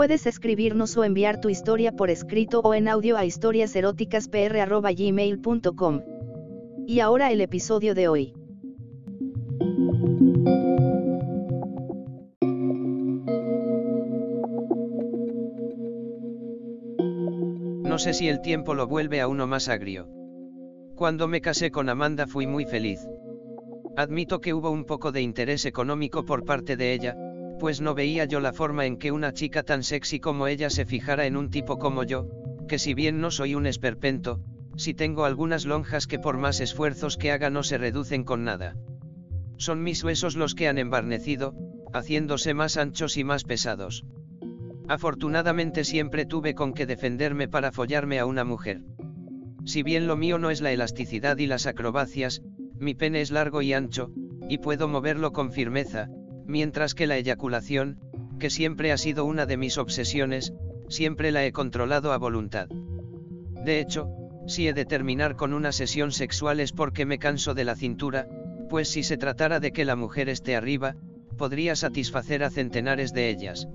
Puedes escribirnos o enviar tu historia por escrito o en audio a historiaseroticaspr.gmail.com. Y ahora el episodio de hoy. No sé si el tiempo lo vuelve a uno más agrio. Cuando me casé con Amanda fui muy feliz. Admito que hubo un poco de interés económico por parte de ella, pues no veía yo la forma en que una chica tan sexy como ella se fijara en un tipo como yo, que si bien no soy un esperpento, si tengo algunas lonjas que por más esfuerzos que haga no se reducen con nada. Son mis huesos los que han embarnecido, haciéndose más anchos y más pesados. Afortunadamente siempre tuve con que defenderme para follarme a una mujer. Si bien lo mío no es la elasticidad y las acrobacias, mi pene es largo y ancho, y puedo moverlo con firmeza, mientras que la eyaculación, que siempre ha sido una de mis obsesiones, siempre la he controlado a voluntad. De hecho, si he de terminar con una sesión sexual es porque me canso de la cintura, pues si se tratara de que la mujer esté arriba, podría satisfacer a centenares de ellas.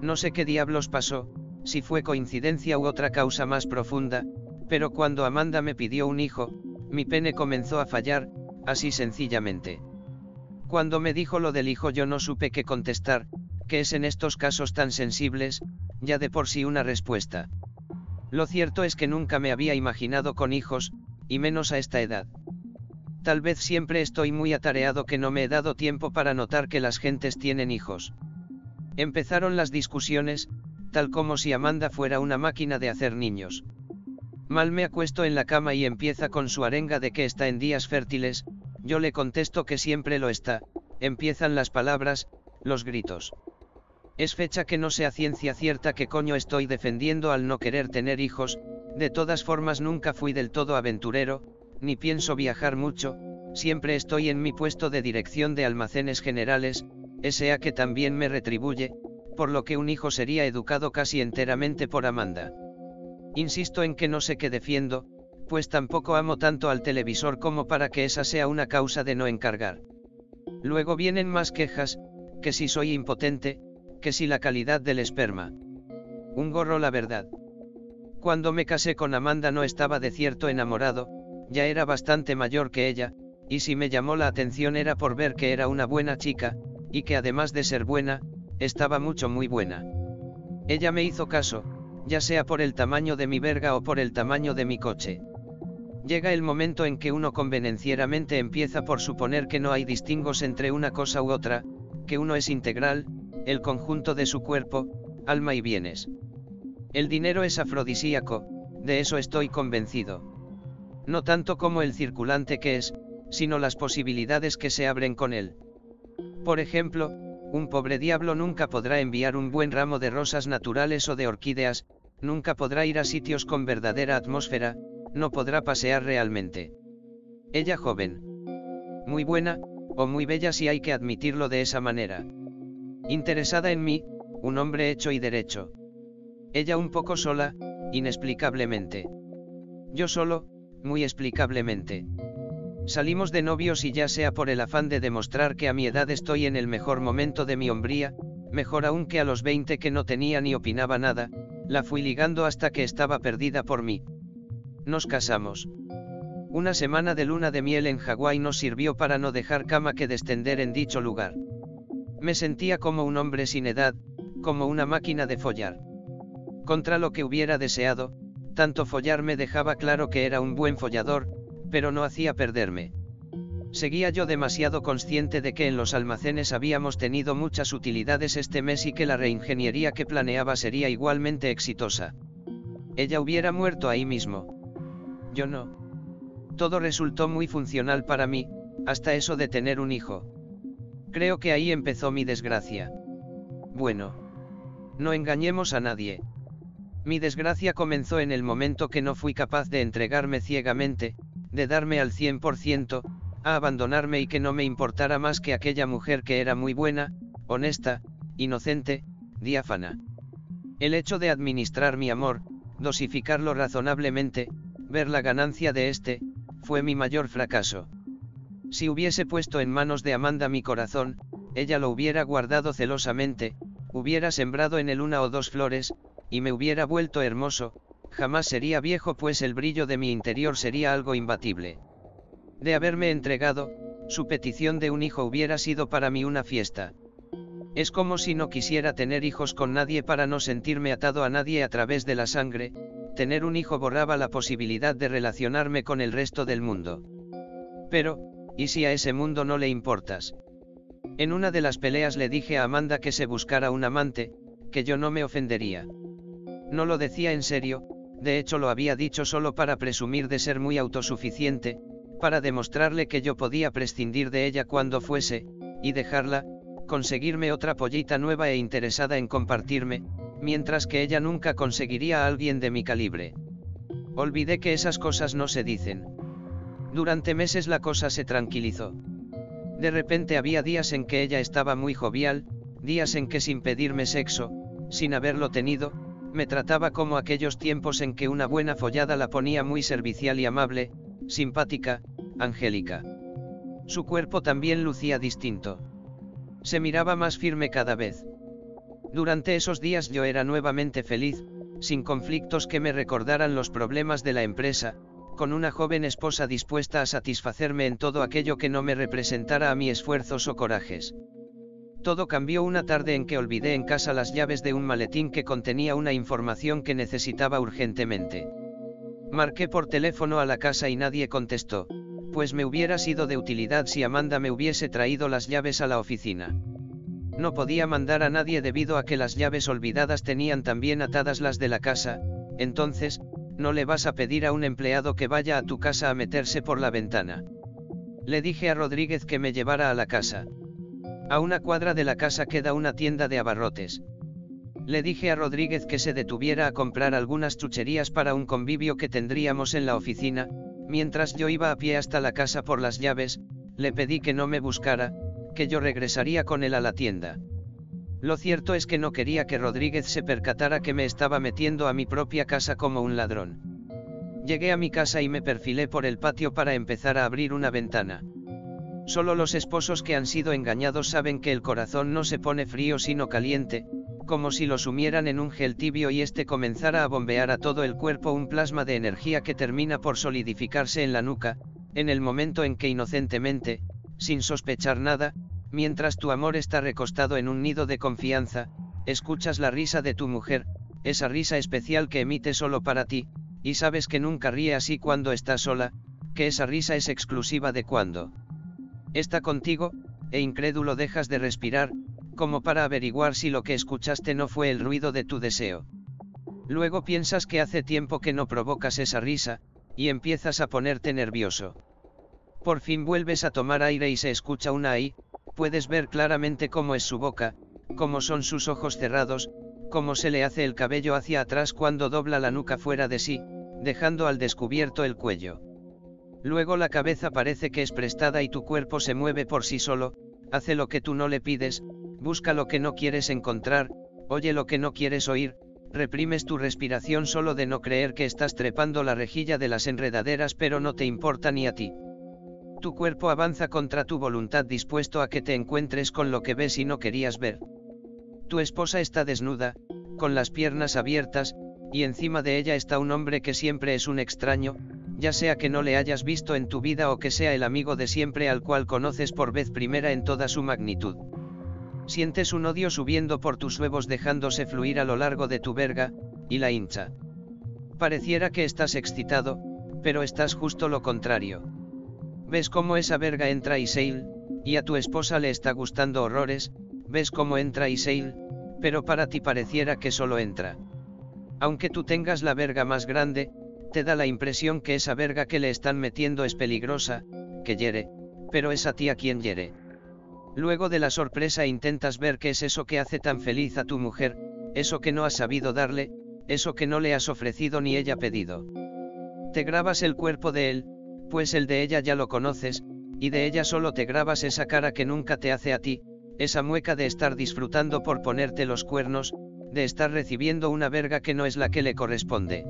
No sé qué diablos pasó, si fue coincidencia u otra causa más profunda, pero cuando Amanda me pidió un hijo, mi pene comenzó a fallar, así sencillamente. Cuando me dijo lo del hijo yo no supe qué contestar, que es en estos casos tan sensibles, ya de por sí una respuesta. Lo cierto es que nunca me había imaginado con hijos, y menos a esta edad. Tal vez siempre estoy muy atareado que no me he dado tiempo para notar que las gentes tienen hijos. Empezaron las discusiones, tal como si Amanda fuera una máquina de hacer niños. Mal me acuesto en la cama y empieza con su arenga de que está en días fértiles, yo le contesto que siempre lo está, empiezan las palabras, los gritos. Es fecha que no sea ciencia cierta que coño estoy defendiendo al no querer tener hijos, de todas formas nunca fui del todo aventurero, ni pienso viajar mucho, siempre estoy en mi puesto de dirección de almacenes generales, ese que también me retribuye, por lo que un hijo sería educado casi enteramente por Amanda. Insisto en que no sé qué defiendo, pues tampoco amo tanto al televisor como para que esa sea una causa de no encargar. Luego vienen más quejas, que si soy impotente, que si la calidad del esperma. Un gorro la verdad. Cuando me casé con Amanda no estaba de cierto enamorado, ya era bastante mayor que ella, y si me llamó la atención era por ver que era una buena chica, y que además de ser buena, estaba mucho muy buena. Ella me hizo caso, ya sea por el tamaño de mi verga o por el tamaño de mi coche. Llega el momento en que uno convenencieramente empieza por suponer que no hay distingos entre una cosa u otra, que uno es integral, el conjunto de su cuerpo, alma y bienes. El dinero es afrodisíaco, de eso estoy convencido. No tanto como el circulante que es, sino las posibilidades que se abren con él. Por ejemplo, un pobre diablo nunca podrá enviar un buen ramo de rosas naturales o de orquídeas, nunca podrá ir a sitios con verdadera atmósfera, no podrá pasear realmente. Ella joven. Muy buena, o muy bella si hay que admitirlo de esa manera. Interesada en mí, un hombre hecho y derecho. Ella un poco sola, inexplicablemente. Yo solo, muy explicablemente. Salimos de novios y ya sea por el afán de demostrar que a mi edad estoy en el mejor momento de mi hombría, mejor aún que a los 20 que no tenía ni opinaba nada, la fui ligando hasta que estaba perdida por mí. Nos casamos. Una semana de luna de miel en Hawái nos sirvió para no dejar cama que descender en dicho lugar. Me sentía como un hombre sin edad, como una máquina de follar. Contra lo que hubiera deseado, tanto follar me dejaba claro que era un buen follador, pero no hacía perderme. Seguía yo demasiado consciente de que en los almacenes habíamos tenido muchas utilidades este mes y que la reingeniería que planeaba sería igualmente exitosa. Ella hubiera muerto ahí mismo. Yo no. Todo resultó muy funcional para mí, hasta eso de tener un hijo. Creo que ahí empezó mi desgracia. Bueno. No engañemos a nadie. Mi desgracia comenzó en el momento que no fui capaz de entregarme ciegamente, de darme al 100%, a abandonarme y que no me importara más que aquella mujer que era muy buena, honesta, inocente, diáfana. El hecho de administrar mi amor, dosificarlo razonablemente, ver la ganancia de este, fue mi mayor fracaso. Si hubiese puesto en manos de Amanda mi corazón, ella lo hubiera guardado celosamente, hubiera sembrado en él una o dos flores, y me hubiera vuelto hermoso, jamás sería viejo pues el brillo de mi interior sería algo imbatible. De haberme entregado, su petición de un hijo hubiera sido para mí una fiesta. Es como si no quisiera tener hijos con nadie para no sentirme atado a nadie a través de la sangre, tener un hijo borraba la posibilidad de relacionarme con el resto del mundo. Pero, ¿y si a ese mundo no le importas? En una de las peleas le dije a Amanda que se buscara un amante, que yo no me ofendería. No lo decía en serio, de hecho lo había dicho solo para presumir de ser muy autosuficiente, para demostrarle que yo podía prescindir de ella cuando fuese, y dejarla, conseguirme otra pollita nueva e interesada en compartirme, mientras que ella nunca conseguiría a alguien de mi calibre. Olvidé que esas cosas no se dicen. Durante meses la cosa se tranquilizó. De repente había días en que ella estaba muy jovial, días en que sin pedirme sexo, sin haberlo tenido, me trataba como aquellos tiempos en que una buena follada la ponía muy servicial y amable, simpática, angélica. Su cuerpo también lucía distinto. Se miraba más firme cada vez. Durante esos días yo era nuevamente feliz, sin conflictos que me recordaran los problemas de la empresa, con una joven esposa dispuesta a satisfacerme en todo aquello que no me representara a mis esfuerzos o corajes. Todo cambió una tarde en que olvidé en casa las llaves de un maletín que contenía una información que necesitaba urgentemente. Marqué por teléfono a la casa y nadie contestó, pues me hubiera sido de utilidad si Amanda me hubiese traído las llaves a la oficina. No podía mandar a nadie debido a que las llaves olvidadas tenían también atadas las de la casa, entonces, no le vas a pedir a un empleado que vaya a tu casa a meterse por la ventana. Le dije a Rodríguez que me llevara a la casa. A una cuadra de la casa queda una tienda de abarrotes. Le dije a Rodríguez que se detuviera a comprar algunas chucherías para un convivio que tendríamos en la oficina, mientras yo iba a pie hasta la casa por las llaves, le pedí que no me buscara, que yo regresaría con él a la tienda. Lo cierto es que no quería que Rodríguez se percatara que me estaba metiendo a mi propia casa como un ladrón. Llegué a mi casa y me perfilé por el patio para empezar a abrir una ventana. Solo los esposos que han sido engañados saben que el corazón no se pone frío sino caliente, como si lo sumieran en un gel tibio y este comenzara a bombear a todo el cuerpo un plasma de energía que termina por solidificarse en la nuca, en el momento en que inocentemente, sin sospechar nada, mientras tu amor está recostado en un nido de confianza, escuchas la risa de tu mujer, esa risa especial que emite solo para ti, y sabes que nunca ríe así cuando está sola, que esa risa es exclusiva de cuando está contigo, e incrédulo dejas de respirar, como para averiguar si lo que escuchaste no fue el ruido de tu deseo. Luego piensas que hace tiempo que no provocas esa risa, y empiezas a ponerte nervioso. Por fin vuelves a tomar aire y se escucha una ahí, puedes ver claramente cómo es su boca, cómo son sus ojos cerrados, cómo se le hace el cabello hacia atrás cuando dobla la nuca fuera de sí, dejando al descubierto el cuello. Luego la cabeza parece que es prestada y tu cuerpo se mueve por sí solo, hace lo que tú no le pides, busca lo que no quieres encontrar, oye lo que no quieres oír, reprimes tu respiración solo de no creer que estás trepando la rejilla de las enredaderas pero no te importa ni a ti. Tu cuerpo avanza contra tu voluntad dispuesto a que te encuentres con lo que ves y no querías ver. Tu esposa está desnuda, con las piernas abiertas, y encima de ella está un hombre que siempre es un extraño, ya sea que no le hayas visto en tu vida o que sea el amigo de siempre al cual conoces por vez primera en toda su magnitud. Sientes un odio subiendo por tus huevos dejándose fluir a lo largo de tu verga, y la hincha. Pareciera que estás excitado, pero estás justo lo contrario. Ves cómo esa verga entra y Seil, y a tu esposa le está gustando horrores, ves cómo entra y Seil, pero para ti pareciera que solo entra. Aunque tú tengas la verga más grande, te da la impresión que esa verga que le están metiendo es peligrosa, que hiere, pero es a ti a quien hiere. Luego de la sorpresa intentas ver qué es eso que hace tan feliz a tu mujer, eso que no has sabido darle, eso que no le has ofrecido ni ella pedido. Te grabas el cuerpo de él, pues el de ella ya lo conoces, y de ella solo te grabas esa cara que nunca te hace a ti, esa mueca de estar disfrutando por ponerte los cuernos, de estar recibiendo una verga que no es la que le corresponde.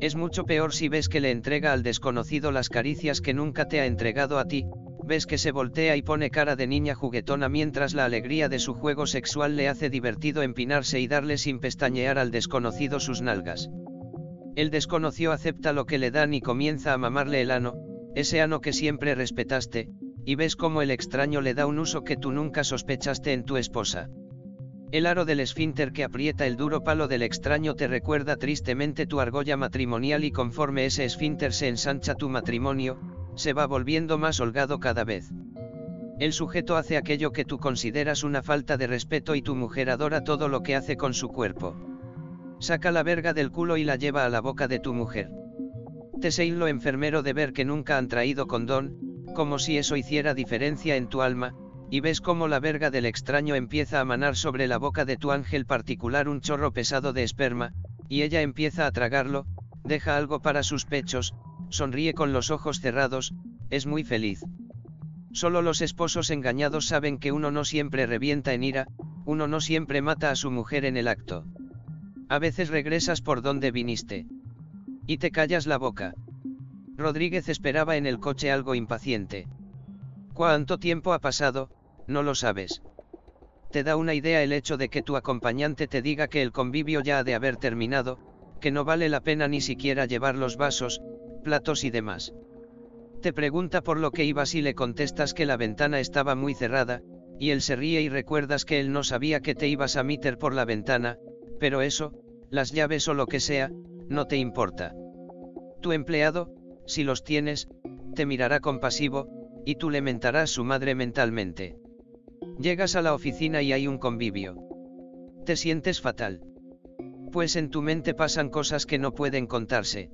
Es mucho peor si ves que le entrega al desconocido las caricias que nunca te ha entregado a ti, ves que se voltea y pone cara de niña juguetona mientras la alegría de su juego sexual le hace divertido empinarse y darle sin pestañear al desconocido sus nalgas. El desconocido acepta lo que le dan y comienza a mamarle el ano, ese ano que siempre respetaste, y ves cómo el extraño le da un uso que tú nunca sospechaste en tu esposa. El aro del esfínter que aprieta el duro palo del extraño te recuerda tristemente tu argolla matrimonial y conforme ese esfínter se ensancha tu matrimonio, se va volviendo más holgado cada vez. El sujeto hace aquello que tú consideras una falta de respeto y tu mujer adora todo lo que hace con su cuerpo. Saca la verga del culo y la lleva a la boca de tu mujer. Te sei lo enfermero de ver que nunca han traído condón, como si eso hiciera diferencia en tu alma, y ves cómo la verga del extraño empieza a manar sobre la boca de tu ángel particular un chorro pesado de esperma, y ella empieza a tragarlo, deja algo para sus pechos, sonríe con los ojos cerrados, es muy feliz. Solo los esposos engañados saben que uno no siempre revienta en ira, uno no siempre mata a su mujer en el acto. A veces regresas por donde viniste. Y te callas la boca. Rodríguez esperaba en el coche algo impaciente. ¿Cuánto tiempo ha pasado? No lo sabes. Te da una idea el hecho de que tu acompañante te diga que el convivio ya ha de haber terminado, que no vale la pena ni siquiera llevar los vasos, platos y demás. Te pregunta por lo que ibas y le contestas que la ventana estaba muy cerrada, y él se ríe y recuerdas que él no sabía que te ibas a meter por la ventana, pero eso, las llaves o lo que sea, no te importa. Tu empleado, si los tienes, te mirará compasivo, y tú le mentarás su madre mentalmente. Llegas a la oficina y hay un convivio. Te sientes fatal. Pues en tu mente pasan cosas que no pueden contarse.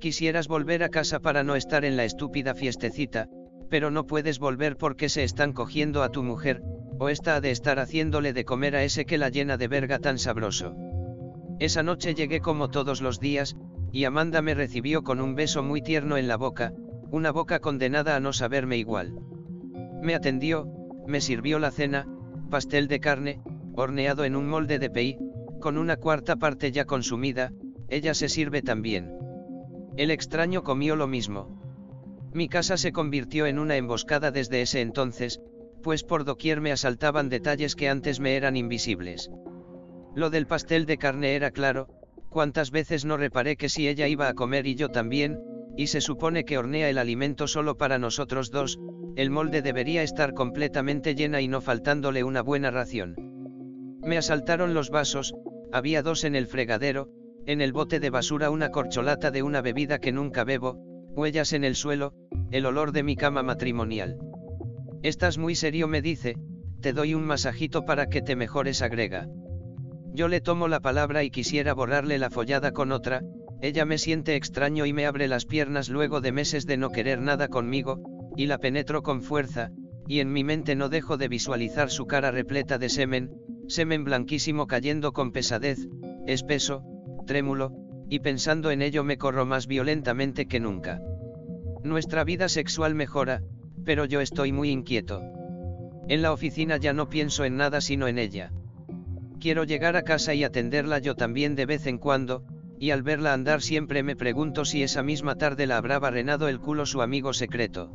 Quisieras volver a casa para no estar en la estúpida fiestecita, pero no puedes volver porque se están cogiendo a tu mujer, o está de estar haciéndole de comer a ese que la llena de verga tan sabroso. Esa noche llegué como todos los días, y Amanda me recibió con un beso muy tierno en la boca, una boca condenada a no saberme igual. Me atendió, me sirvió la cena, pastel de carne, horneado en un molde de pei, con una cuarta parte ya consumida, ella se sirve también. El extraño comió lo mismo. Mi casa se convirtió en una emboscada desde ese entonces, pues por doquier me asaltaban detalles que antes me eran invisibles. Lo del pastel de carne era claro, cuántas veces no reparé que si ella iba a comer y yo también, y se supone que hornea el alimento solo para nosotros dos, el molde debería estar completamente llena y no faltándole una buena ración. Me asaltaron los vasos, había dos en el fregadero, en el bote de basura una corcholata de una bebida que nunca bebo, huellas en el suelo, el olor de mi cama matrimonial. Estás muy serio, me dice, te doy un masajito para que te mejores, agrega. Yo le tomo la palabra y quisiera borrarle la follada con otra, ella me siente extraño y me abre las piernas luego de meses de no querer nada conmigo, y la penetro con fuerza, y en mi mente no dejo de visualizar su cara repleta de semen, semen blanquísimo cayendo con pesadez, espeso, trémulo, y pensando en ello me corro más violentamente que nunca. Nuestra vida sexual mejora, pero yo estoy muy inquieto. En la oficina ya no pienso en nada sino en ella. Quiero llegar a casa y atenderla yo también de vez en cuando, y al verla andar siempre me pregunto si esa misma tarde la habrá barrenado el culo su amigo secreto.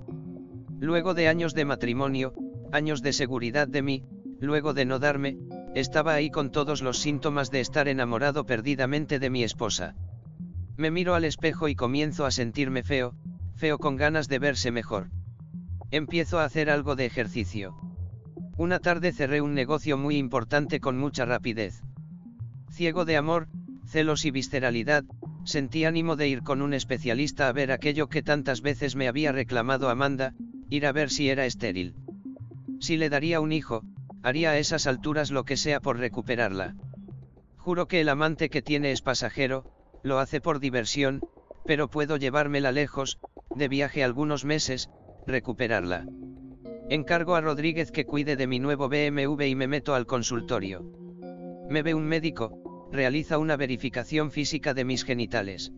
Luego de años de matrimonio, años de seguridad de mí, luego de no darme, estaba ahí con todos los síntomas de estar enamorado perdidamente de mi esposa. Me miro al espejo y comienzo a sentirme feo, feo con ganas de verse mejor. Empiezo a hacer algo de ejercicio. Una tarde cerré un negocio muy importante con mucha rapidez. Ciego de amor, celos y visceralidad, sentí ánimo de ir con un especialista a ver aquello que tantas veces me había reclamado Amanda, ir a ver si era estéril. Si le daría un hijo, haría a esas alturas lo que sea por recuperarla. Juro que el amante que tiene es pasajero, lo hace por diversión, pero puedo llevármela lejos, de viaje algunos meses, recuperarla. Encargo a Rodríguez que cuide de mi nuevo BMW y me meto al consultorio. Me ve un médico, realiza una verificación física de mis genitales.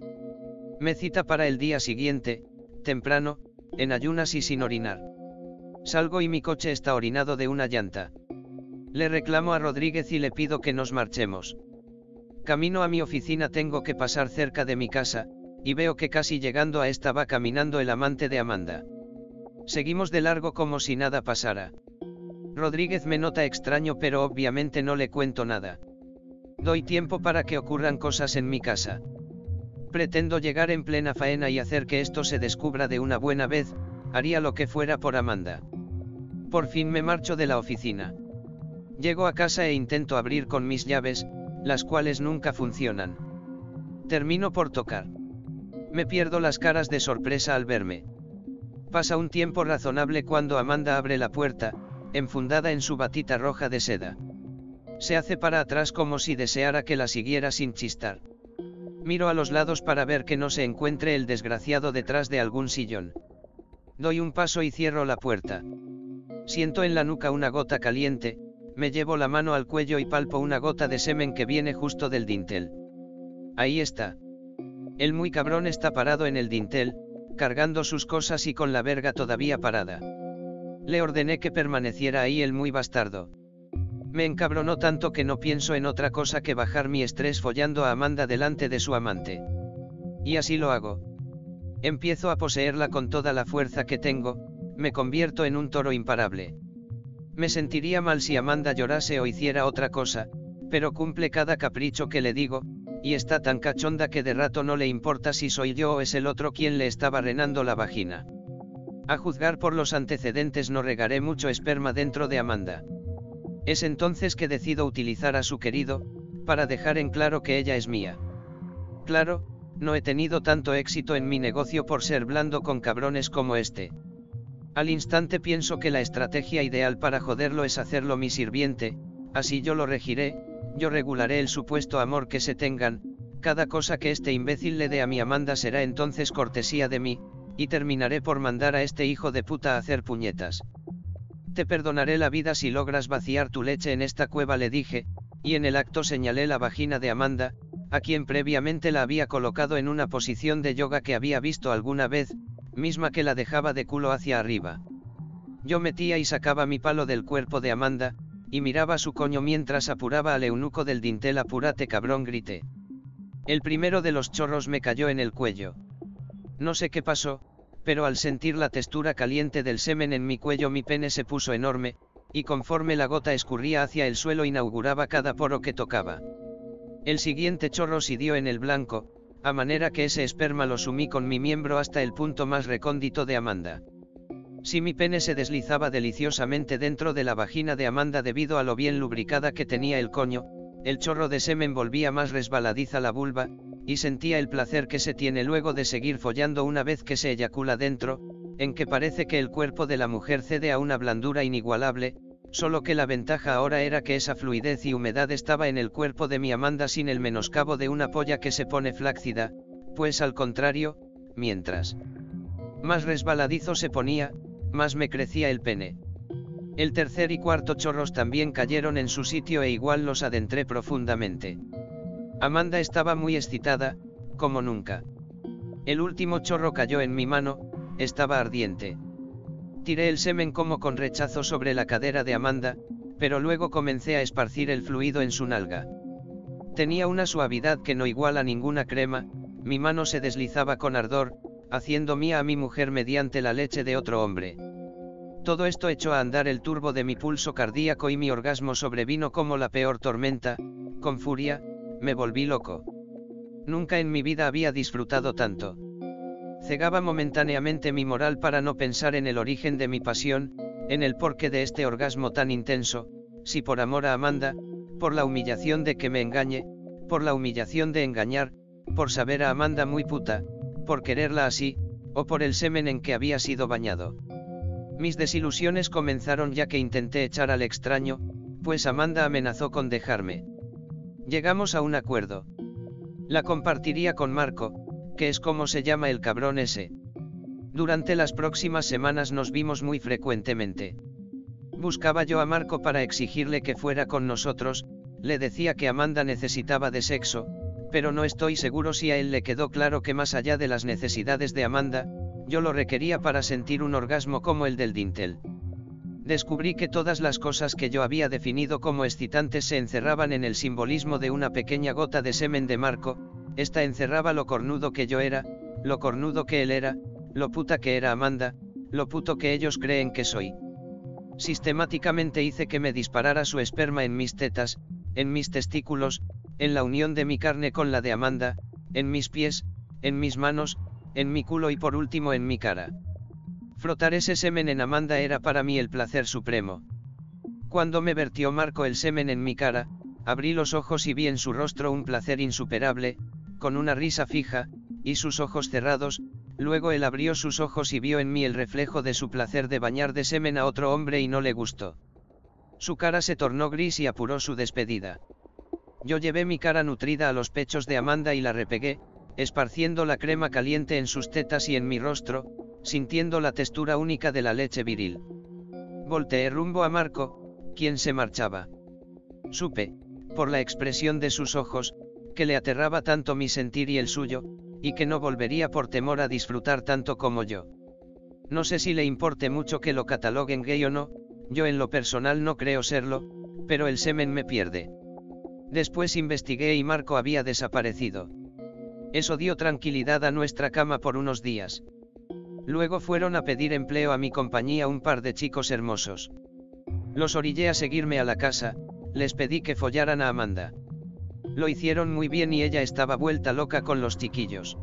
Me cita para el día siguiente, temprano, en ayunas y sin orinar. Salgo y mi coche está orinado de una llanta. Le reclamo a Rodríguez y le pido que nos marchemos. Camino a mi oficina tengo que pasar cerca de mi casa, y veo que casi llegando a esta va caminando el amante de Amanda. Seguimos de largo como si nada pasara. Rodríguez me nota extraño pero obviamente no le cuento nada. Doy tiempo para que ocurran cosas en mi casa. Pretendo llegar en plena faena y hacer que esto se descubra de una buena vez, haría lo que fuera por Amanda. Por fin me marcho de la oficina. Llego a casa e intento abrir con mis llaves, las cuales nunca funcionan. Termino por tocar. Me pierdo las caras de sorpresa al verme. Pasa un tiempo razonable cuando Amanda abre la puerta, enfundada en su batita roja de seda. Se hace para atrás como si deseara que la siguiera sin chistar. Miro a los lados para ver que no se encuentre el desgraciado detrás de algún sillón. Doy un paso y cierro la puerta. Siento en la nuca una gota caliente, me llevo la mano al cuello y palpo una gota de semen que viene justo del dintel. Ahí está. El muy cabrón está parado en el dintel, cargando sus cosas y con la verga todavía parada. Le ordené que permaneciera ahí el muy bastardo. Me encabronó tanto que no pienso en otra cosa que bajar mi estrés follando a Amanda delante de su amante. Y así lo hago. Empiezo a poseerla con toda la fuerza que tengo, me convierto en un toro imparable. Me sentiría mal si Amanda llorase o hiciera otra cosa, pero cumple cada capricho que le digo, y está tan cachonda que de rato no le importa si soy yo o es el otro quien le está barrenando la vagina. A juzgar por los antecedentes no regaré mucho esperma dentro de Amanda. Es entonces que decido utilizar a su querido, para dejar en claro que ella es mía. Claro, no he tenido tanto éxito en mi negocio por ser blando con cabrones como este. Al instante pienso que la estrategia ideal para joderlo es hacerlo mi sirviente, así yo lo regiré, yo regularé el supuesto amor que se tengan, cada cosa que este imbécil le dé a mi Amanda será entonces cortesía de mí, y terminaré por mandar a este hijo de puta a hacer puñetas. Te perdonaré la vida si logras vaciar tu leche en esta cueva, le dije, y en el acto señalé la vagina de Amanda, a quien previamente la había colocado en una posición de yoga que había visto alguna vez, misma que la dejaba de culo hacia arriba. Yo metía y sacaba mi palo del cuerpo de Amanda, y miraba su coño mientras apuraba al eunuco del dintel apúrate cabrón grité. El primero de los chorros me cayó en el cuello. No sé qué pasó, pero al sentir la textura caliente del semen en mi cuello mi pene se puso enorme, y conforme la gota escurría hacia el suelo inauguraba cada poro que tocaba. El siguiente chorro dio en el blanco, a manera que ese esperma lo sumí con mi miembro hasta el punto más recóndito de Amanda. Si mi pene se deslizaba deliciosamente dentro de la vagina de Amanda debido a lo bien lubricada que tenía el coño, el chorro de semen volvía más resbaladiza la vulva, y sentía el placer que se tiene luego de seguir follando una vez que se eyacula dentro, en que parece que el cuerpo de la mujer cede a una blandura inigualable, solo que la ventaja ahora era que esa fluidez y humedad estaba en el cuerpo de mi Amanda sin el menoscabo de una polla que se pone flácida, pues al contrario, mientras más resbaladizo se ponía, más me crecía el pene. El tercer y cuarto chorros también cayeron en su sitio e igual los adentré profundamente. Amanda estaba muy excitada, como nunca. El último chorro cayó en mi mano, estaba ardiente. Tiré el semen como con rechazo sobre la cadera de Amanda, pero luego comencé a esparcir el fluido en su nalga. Tenía una suavidad que no iguala ninguna crema, mi mano se deslizaba con ardor, haciendo mía a mi mujer mediante la leche de otro hombre. Todo esto echó a andar el turbo de mi pulso cardíaco y mi orgasmo sobrevino como la peor tormenta, con furia, me volví loco. Nunca en mi vida había disfrutado tanto. Cegaba momentáneamente mi moral para no pensar en el origen de mi pasión, en el porqué de este orgasmo tan intenso, si por amor a Amanda, por la humillación de que me engañe, por la humillación de engañar, por saber a Amanda muy puta, por quererla así, o por el semen en que había sido bañado. Mis desilusiones comenzaron ya que intenté echar al extraño, pues Amanda amenazó con dejarme. Llegamos a un acuerdo. La compartiría con Marco, que es como se llama el cabrón ese. Durante las próximas semanas nos vimos muy frecuentemente. Buscaba yo a Marco para exigirle que fuera con nosotros, le decía que Amanda necesitaba de sexo, pero no estoy seguro si a él le quedó claro que más allá de las necesidades de Amanda, yo lo requería para sentir un orgasmo como el del dintel. Descubrí que todas las cosas que yo había definido como excitantes se encerraban en el simbolismo de una pequeña gota de semen de Marco, esta encerraba lo cornudo que yo era, lo cornudo que él era, lo puta que era Amanda, lo puto que ellos creen que soy. Sistemáticamente hice que me disparara su esperma en mis tetas, en mis testículos, en la unión de mi carne con la de Amanda, en mis pies, en mis manos, en mi culo y por último en mi cara. Frotar ese semen en Amanda era para mí el placer supremo. Cuando me vertió Marco el semen en mi cara, abrí los ojos y vi en su rostro un placer insuperable, con una risa fija, y sus ojos cerrados, luego él abrió sus ojos y vio en mí el reflejo de su placer de bañar de semen a otro hombre y no le gustó. Su cara se tornó gris y apuró su despedida. Yo llevé mi cara nutrida a los pechos de Amanda y la repegué, esparciendo la crema caliente en sus tetas y en mi rostro, sintiendo la textura única de la leche viril. Volteé rumbo a Marco, quien se marchaba. Supe, por la expresión de sus ojos, que le aterraba tanto mi sentir y el suyo, y que no volvería por temor a disfrutar tanto como yo. No sé si le importe mucho que lo cataloguen gay o no, yo en lo personal no creo serlo, pero el semen me pierde. Después investigué y Marco había desaparecido. Eso dio tranquilidad a nuestra cama por unos días. Luego fueron a pedir empleo a mi compañía un par de chicos hermosos. Los orillé a seguirme a la casa, les pedí que follaran a Amanda. Lo hicieron muy bien y ella estaba vuelta loca con los chiquillos.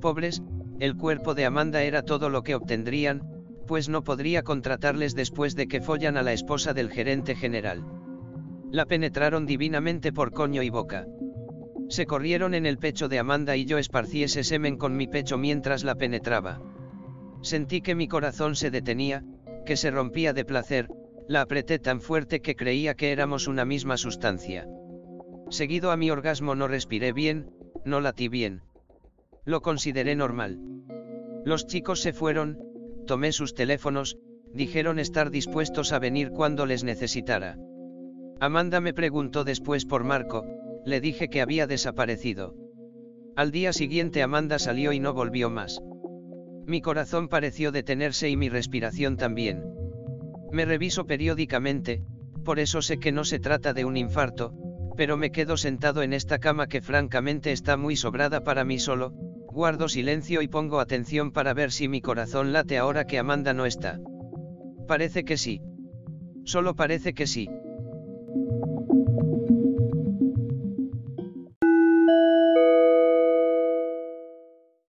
Pobres, el cuerpo de Amanda era todo lo que obtendrían, pues no podría contratarles después de que follan a la esposa del gerente general. La penetraron divinamente por coño y boca. Se corrieron en el pecho de Amanda y yo esparcí ese semen con mi pecho mientras la penetraba. Sentí que mi corazón se detenía, que se rompía de placer, la apreté tan fuerte que creía que éramos una misma sustancia. Seguido a mi orgasmo no respiré bien, no latí bien. Lo consideré normal. Los chicos se fueron, tomé sus teléfonos, dijeron estar dispuestos a venir cuando les necesitara. Amanda me preguntó después por Marco, le dije que había desaparecido. Al día siguiente Amanda salió y no volvió más. Mi corazón pareció detenerse y mi respiración también. Me reviso periódicamente, por eso sé que no se trata de un infarto, pero me quedo sentado en esta cama que francamente está muy sobrada para mí solo, guardo silencio y pongo atención para ver si mi corazón late ahora que Amanda no está. Parece que sí. Solo parece que sí. Thank you.